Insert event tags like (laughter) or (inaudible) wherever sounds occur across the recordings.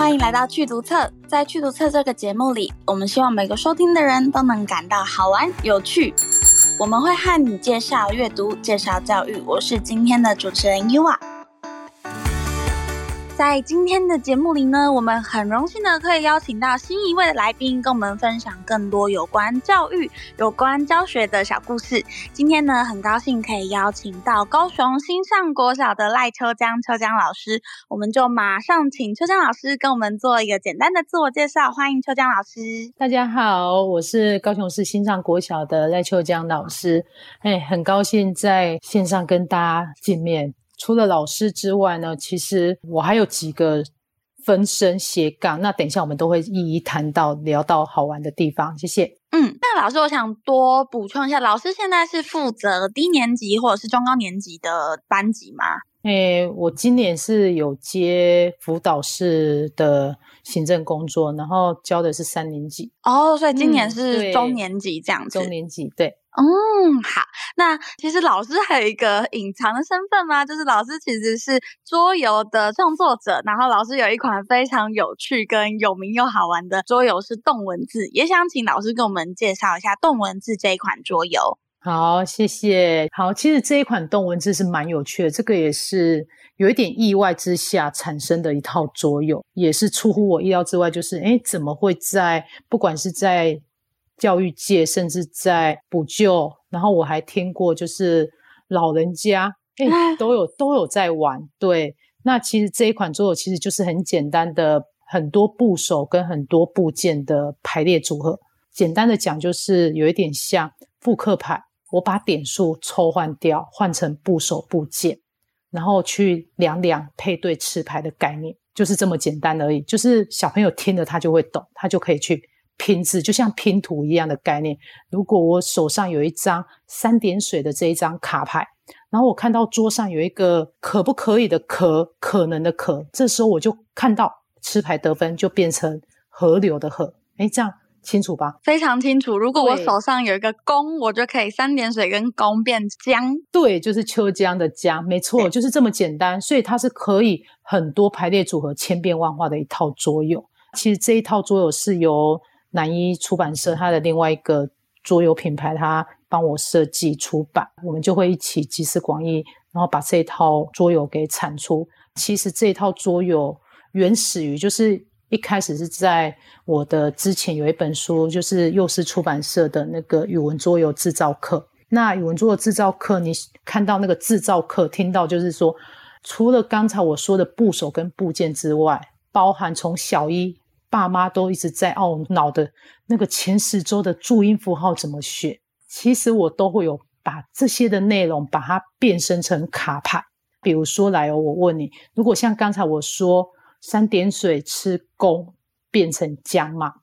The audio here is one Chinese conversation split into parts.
欢迎来到趣读册，在趣读册这个节目里，我们希望每个收听的人都能感到好玩有趣。我们会和你介绍阅读，介绍教育。我是今天的主持人 Ua。在今天的节目里呢，我们很荣幸的可以邀请到新一位的来宾，跟我们分享更多有关教育、有关教学的小故事。今天呢，很高兴可以邀请到高雄新上国小的赖秋江秋江老师，我们就马上请秋江老师跟我们做一个简单的自我介绍。欢迎秋江老师。大家好，我是高雄市新上国小的赖秋江老师，哎，很高兴在线上跟大家见面。除了老师之外呢，其实我还有几个分身斜杠。那等一下我们都会一一谈到、聊到好玩的地方。谢谢。嗯，那老师，我想多补充一下，老师现在是负责低年级或者是中高年级的班级吗？诶，我今年是有接辅导室的行政工作，然后教的是三年级。哦，所以今年是中年级这样子。嗯、中年级，对。嗯，好。那其实老师还有一个隐藏的身份吗？就是老师其实是桌游的创作者，然后老师有一款非常有趣跟有名又好玩的桌游是动文字，也想请老师跟我们介绍一下动文字这一款桌游。好，谢谢。好，其实这一款动文字是蛮有趣的，这个也是有一点意外之下产生的一套桌游，也是出乎我意料之外，就是诶，怎么会在不管是在教育界，甚至在补救，然后我还听过，就是老人家诶都有都有在玩。对，那其实这一款桌游其实就是很简单的，很多部首跟很多部件的排列组合。简单的讲，就是有一点像复刻牌。我把点数抽换掉，换成部首部件，然后去两两配对吃牌的概念，就是这么简单而已。就是小朋友听了他就会懂，他就可以去拼字，就像拼图一样的概念。如果我手上有一张三点水的这一张卡牌，然后我看到桌上有一个可不可以的可，可能的可，这时候我就看到吃牌得分就变成河流的河，诶，这样。清楚吧？非常清楚。如果我手上有一个弓，我就可以三点水跟弓变江。对，就是秋江的江，没错，就是这么简单。所以它是可以很多排列组合、千变万化的一套桌游。其实这一套桌游是由南一出版社它的另外一个桌游品牌，它帮我设计出版，我们就会一起集思广益，然后把这一套桌游给产出。其实这一套桌游原始于就是。一开始是在我的之前有一本书，就是幼狮出版社的那个语文桌游制造课。那语文桌游制造课，你看到那个制造课，听到就是说，除了刚才我说的部首跟部件之外，包含从小一爸妈都一直在懊恼的那个前十周的注音符号怎么学，其实我都会有把这些的内容把它变身成卡牌。比如说来哦，我问你，如果像刚才我说。三点水吃弓变成江嘛？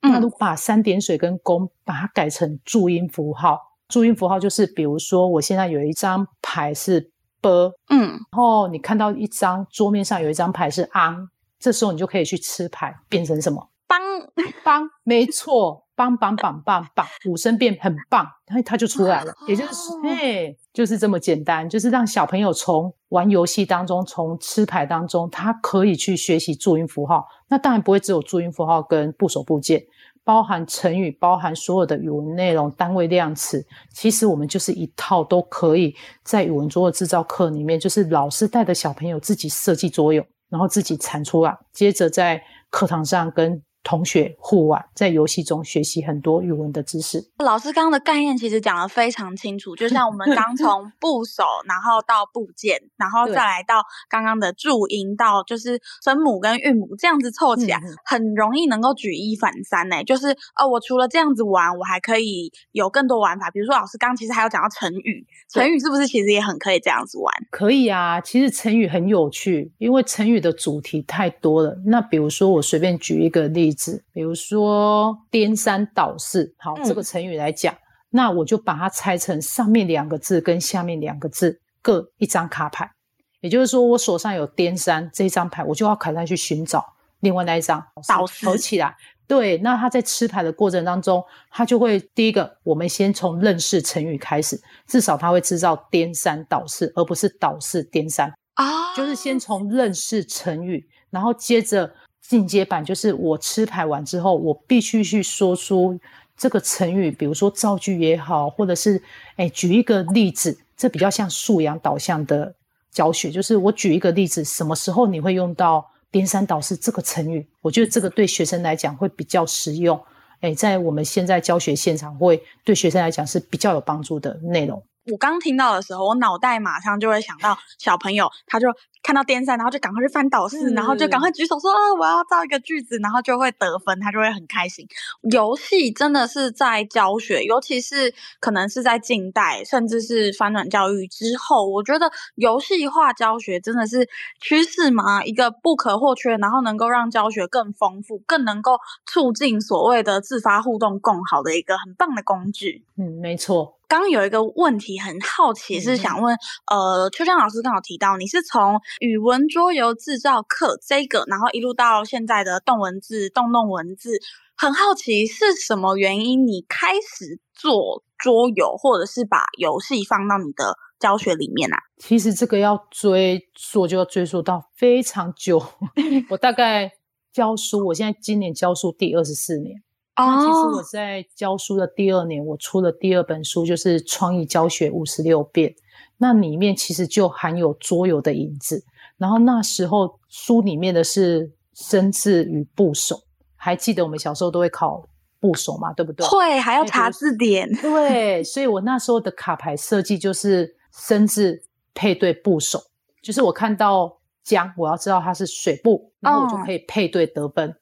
嗯、那如果把三点水跟弓把它改成注音符号，注音符号就是比如说我现在有一张牌是 b，嗯，然后你看到一张桌面上有一张牌是 ang，这时候你就可以去吃牌变成什么？帮帮，没错。棒棒棒棒棒，五声变很棒，它它就出来了。也就是说，嘿，就是这么简单，就是让小朋友从玩游戏当中，从吃牌当中，他可以去学习注音符号。那当然不会只有注音符号跟部首部件，包含成语，包含所有的语文内容、单位量词。其实我们就是一套都可以在语文桌的制造课里面，就是老师带着小朋友自己设计桌游，然后自己产出来，接着在课堂上跟。同学互玩，在游戏中学习很多语文的知识。老师刚刚的概念其实讲得非常清楚，就像我们刚 (laughs) 从部首，然后到部件，然后再来到刚刚的注音，到就是声母跟韵母这样子凑起来，很容易能够举一反三呢。就是呃，我除了这样子玩，我还可以有更多玩法。比如说，老师刚刚其实还有讲到成语，成语是不是其实也很可以这样子玩？可以啊，其实成语很有趣，因为成语的主题太多了。那比如说，我随便举一个例子。比如说颠三倒四，好，这个成语来讲，嗯、那我就把它拆成上面两个字跟下面两个字各一张卡牌。也就是说，我手上有颠三这一张牌，我就要卡上去寻找另外那一张倒四合起来。对，那他在吃牌的过程当中，他就会第一个，我们先从认识成语开始，至少他会知道颠三倒四，而不是倒四颠三啊，就是先从认识成语，然后接着。进阶版，就是我吃牌完之后，我必须去说出这个成语，比如说造句也好，或者是哎举一个例子，这比较像素养导向的教学，就是我举一个例子，什么时候你会用到颠三倒四这个成语？我觉得这个对学生来讲会比较实用，哎，在我们现在教学现场会对学生来讲是比较有帮助的内容。我刚听到的时候，我脑袋马上就会想到小朋友，他就看到颠三，然后就赶快去翻倒四，然后就赶快举手说：“啊，我要造一个句子。”然后就会得分，他就会很开心。游戏真的是在教学，尤其是可能是在近代，甚至是翻转教育之后，我觉得游戏化教学真的是趋势嘛，一个不可或缺，然后能够让教学更丰富，更能够促进所谓的自发互动共好的一个很棒的工具。嗯，没错。刚刚有一个问题很好奇，是想问，嗯、呃，秋江老师刚好提到你是从语文桌游制造课这个，然后一路到现在的动文字、动动文字，很好奇是什么原因你开始做桌游，或者是把游戏放到你的教学里面啊？其实这个要追溯，就要追溯到非常久，(laughs) 我大概教书，我现在今年教书第二十四年。那其实我在教书的第二年，我出了第二本书，就是《创意教学五十六变》。那里面其实就含有桌游的影子。然后那时候书里面的是生字与部首，还记得我们小时候都会考部首嘛，对不对？会，还要查字典。对，所以我那时候的卡牌设计就是生字配对部首，就是我看到江，我要知道它是水部，然后我就可以配对得分。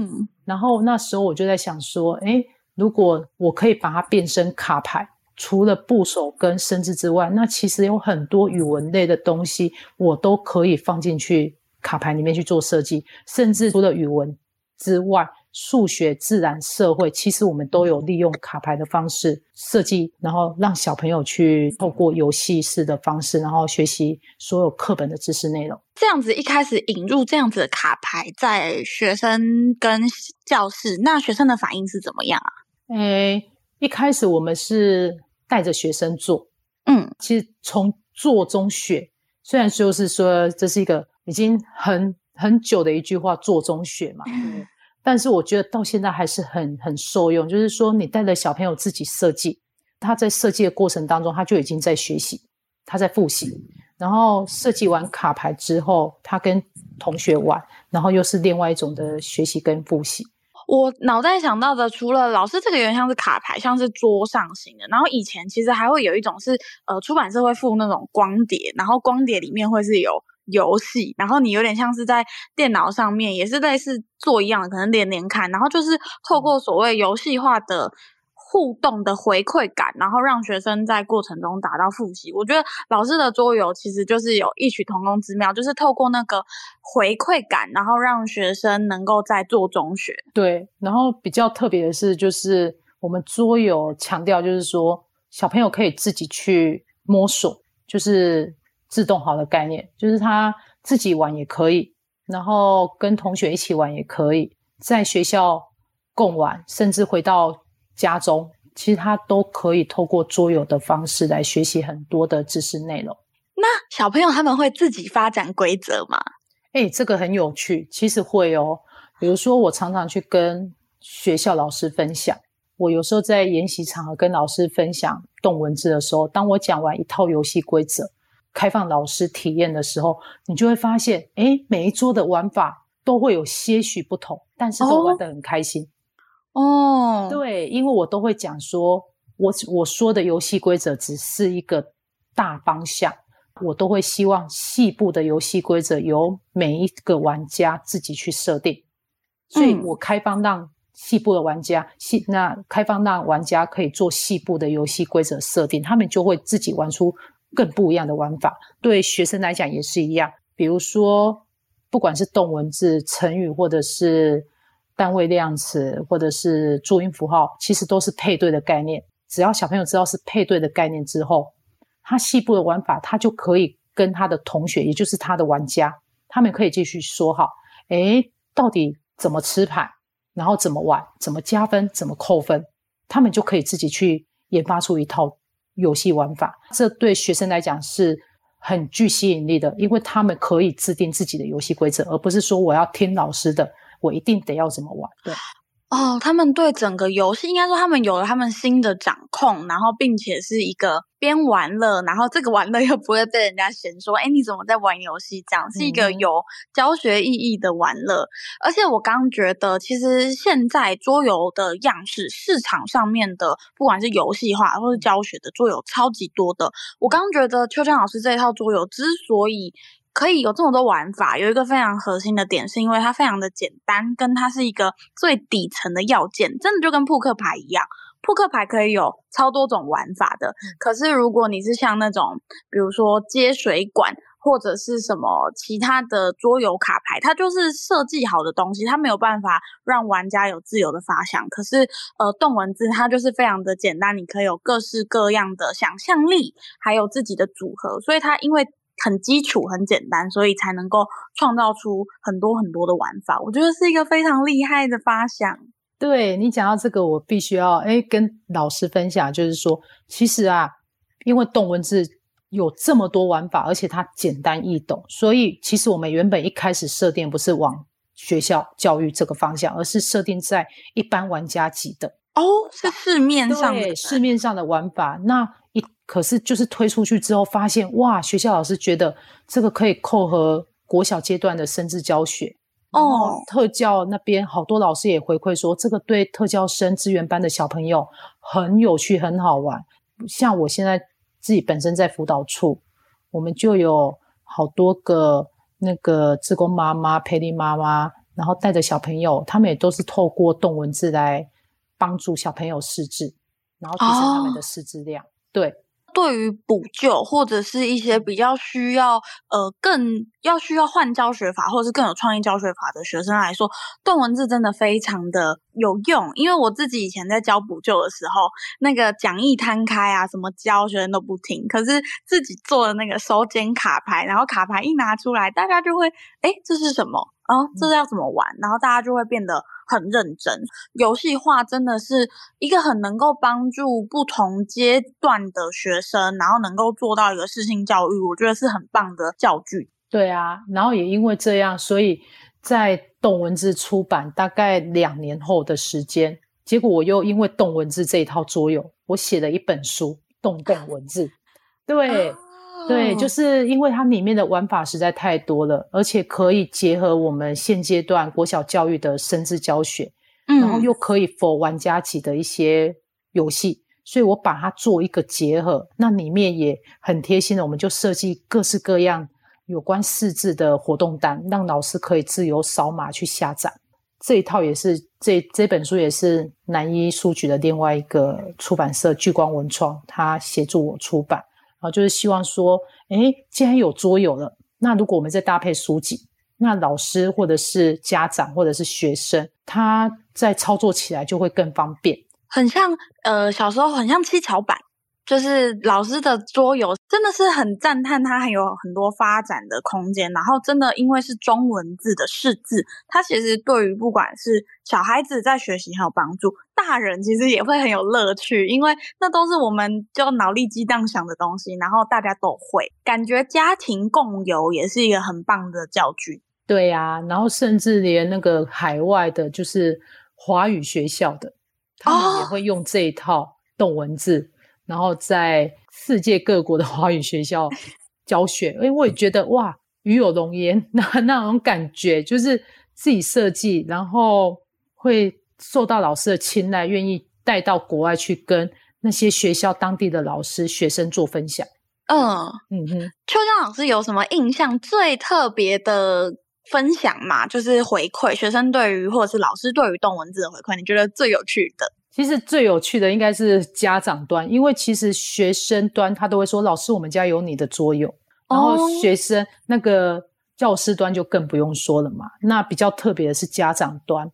嗯。然后那时候我就在想说，诶，如果我可以把它变身卡牌，除了部首跟生字之外，那其实有很多语文类的东西，我都可以放进去卡牌里面去做设计，甚至除了语文之外。数学、自然、社会，其实我们都有利用卡牌的方式设计，然后让小朋友去透过游戏式的方式，然后学习所有课本的知识内容。这样子一开始引入这样子的卡牌在学生跟教室，那学生的反应是怎么样啊？诶，一开始我们是带着学生做，嗯，其实从做中学，虽然就是说这是一个已经很很久的一句话，做中学嘛。嗯但是我觉得到现在还是很很受用，就是说你带着小朋友自己设计，他在设计的过程当中，他就已经在学习，他在复习，然后设计完卡牌之后，他跟同学玩，然后又是另外一种的学习跟复习。我脑袋想到的，除了老师这个有点像是卡牌，像是桌上型的，然后以前其实还会有一种是，呃，出版社会附那种光碟，然后光碟里面会是有。游戏，然后你有点像是在电脑上面，也是类似做一样的，可能连连看，然后就是透过所谓游戏化的互动的回馈感，然后让学生在过程中达到复习。我觉得老师的桌游其实就是有异曲同工之妙，就是透过那个回馈感，然后让学生能够在做中学。对，然后比较特别的是，就是我们桌游强调，就是说小朋友可以自己去摸索，就是。自动好的概念，就是他自己玩也可以，然后跟同学一起玩也可以，在学校共玩，甚至回到家中，其实他都可以透过桌游的方式来学习很多的知识内容。那小朋友他们会自己发展规则吗？诶，这个很有趣，其实会哦。比如说，我常常去跟学校老师分享，我有时候在研习场合跟老师分享动文字的时候，当我讲完一套游戏规则。开放老师体验的时候，你就会发现，诶，每一桌的玩法都会有些许不同，但是都玩得很开心。哦，对，因为我都会讲说，我我说的游戏规则只是一个大方向，我都会希望细部的游戏规则由每一个玩家自己去设定。所以我开放让细部的玩家细，那开放让玩家可以做细部的游戏规则设定，他们就会自己玩出。更不一样的玩法，对学生来讲也是一样。比如说，不管是动文字、成语，或者是单位量词，或者是注音符号，其实都是配对的概念。只要小朋友知道是配对的概念之后，他细部的玩法，他就可以跟他的同学，也就是他的玩家，他们可以继续说好，诶，到底怎么吃牌，然后怎么玩，怎么加分，怎么扣分，他们就可以自己去研发出一套。游戏玩法，这对学生来讲是很具吸引力的，因为他们可以制定自己的游戏规则，而不是说我要听老师的，我一定得要怎么玩。对。哦，他们对整个游戏，应该说他们有了他们新的掌控，然后并且是一个边玩乐，然后这个玩乐又不会被人家嫌说，哎，你怎么在玩游戏？这样是一个有教学意义的玩乐。嗯、而且我刚觉得，其实现在桌游的样式，市场上面的不管是游戏化或是教学的桌游，超级多的。我刚觉得秋江老师这一套桌游之所以可以有这么多玩法，有一个非常核心的点，是因为它非常的简单，跟它是一个最底层的要件，真的就跟扑克牌一样。扑克牌可以有超多种玩法的，可是如果你是像那种，比如说接水管或者是什么其他的桌游卡牌，它就是设计好的东西，它没有办法让玩家有自由的发想。可是呃，动文字它就是非常的简单，你可以有各式各样的想象力，还有自己的组合，所以它因为。很基础、很简单，所以才能够创造出很多很多的玩法。我觉得是一个非常厉害的发想。对，你讲到这个，我必须要诶跟老师分享，就是说，其实啊，因为动文字有这么多玩法，而且它简单易懂，所以其实我们原本一开始设定不是往学校教育这个方向，而是设定在一般玩家级的。哦，是市面上的，对，市面上的玩法。那一可是就是推出去之后，发现哇，学校老师觉得这个可以扣合国小阶段的生字教学哦。特教那边好多老师也回馈说，这个对特教生资源班的小朋友很有趣，很好玩。像我现在自己本身在辅导处，我们就有好多个那个志工妈妈、培力妈妈，然后带着小朋友，他们也都是透过动文字来。帮助小朋友识字，然后提升他们的识字量。哦、对，对于补救或者是一些比较需要呃更要需要换教学法，或者是更有创意教学法的学生来说，段文字真的非常的有用。因为我自己以前在教补救的时候，那个讲义摊开啊，什么教学生都不听，可是自己做的那个手剪卡牌，然后卡牌一拿出来，大家就会哎，这是什么？哦，这是要怎么玩？然后大家就会变得。很认真，游戏化真的是一个很能够帮助不同阶段的学生，然后能够做到一个适性教育，我觉得是很棒的教具。对啊，然后也因为这样，所以在动文字出版大概两年后的时间，结果我又因为动文字这一套桌游，我写了一本书《动动文字》。对。对，就是因为它里面的玩法实在太多了，而且可以结合我们现阶段国小教育的生字教学，嗯，然后又可以 for 玩家级的一些游戏，所以我把它做一个结合。那里面也很贴心的，我们就设计各式各样有关四字的活动单，让老师可以自由扫码去下载。这一套也是这这本书也是南一书局的另外一个出版社聚光文创，他协助我出版。啊，就是希望说，诶，既然有桌游了，那如果我们再搭配书籍，那老师或者是家长或者是学生，他在操作起来就会更方便。很像，呃，小时候很像七巧板。就是老师的桌游真的是很赞叹，它还有很多发展的空间。然后真的因为是中文字的识字，它其实对于不管是小孩子在学习很有帮助，大人其实也会很有乐趣，因为那都是我们就脑力激荡想的东西，然后大家都会，感觉家庭共游也是一个很棒的教具。对呀、啊，然后甚至连那个海外的，就是华语学校的，他们也会用这一套动文字。哦然后在世界各国的华语学校教学，因为，我也觉得哇，与有荣焉，那那种感觉就是自己设计，然后会受到老师的青睐，愿意带到国外去跟那些学校当地的老师、学生做分享。嗯嗯哼，秋江老师有什么印象最特别的分享吗？就是回馈学生对于或者是老师对于动文字的回馈，你觉得最有趣的？其实最有趣的应该是家长端，因为其实学生端他都会说：“老师，我们家有你的桌游。”然后学生那个教师端就更不用说了嘛。那比较特别的是家长端，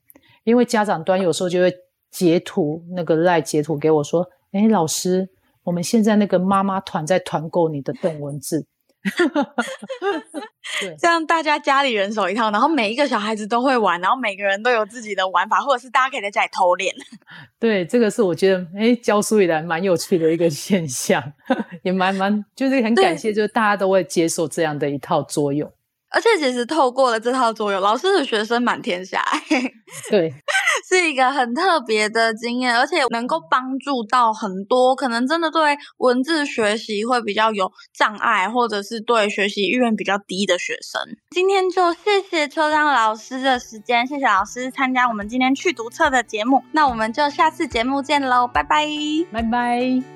因为家长端有时候就会截图那个赖截图给我说：“哎，老师，我们现在那个妈妈团在团购你的邓文字。” (laughs) 对，这样大家家里人手一套，然后每一个小孩子都会玩，然后每个人都有自己的玩法，或者是大家可以在家里偷练。(laughs) 对，这个是我觉得，诶，教书以来蛮有趣的一个 (laughs) 现象，也蛮蛮，就是很感谢，就是大家都会接受这样的一套作用。而且其实透过了这套作用，老师的学生满天下，对，是一个很特别的经验，而且能够帮助到很多可能真的对文字学习会比较有障碍，或者是对学习意愿比较低的学生。今天就谢谢秋江老师的时间，谢谢老师参加我们今天去读册的节目，那我们就下次节目见喽，拜拜，拜拜。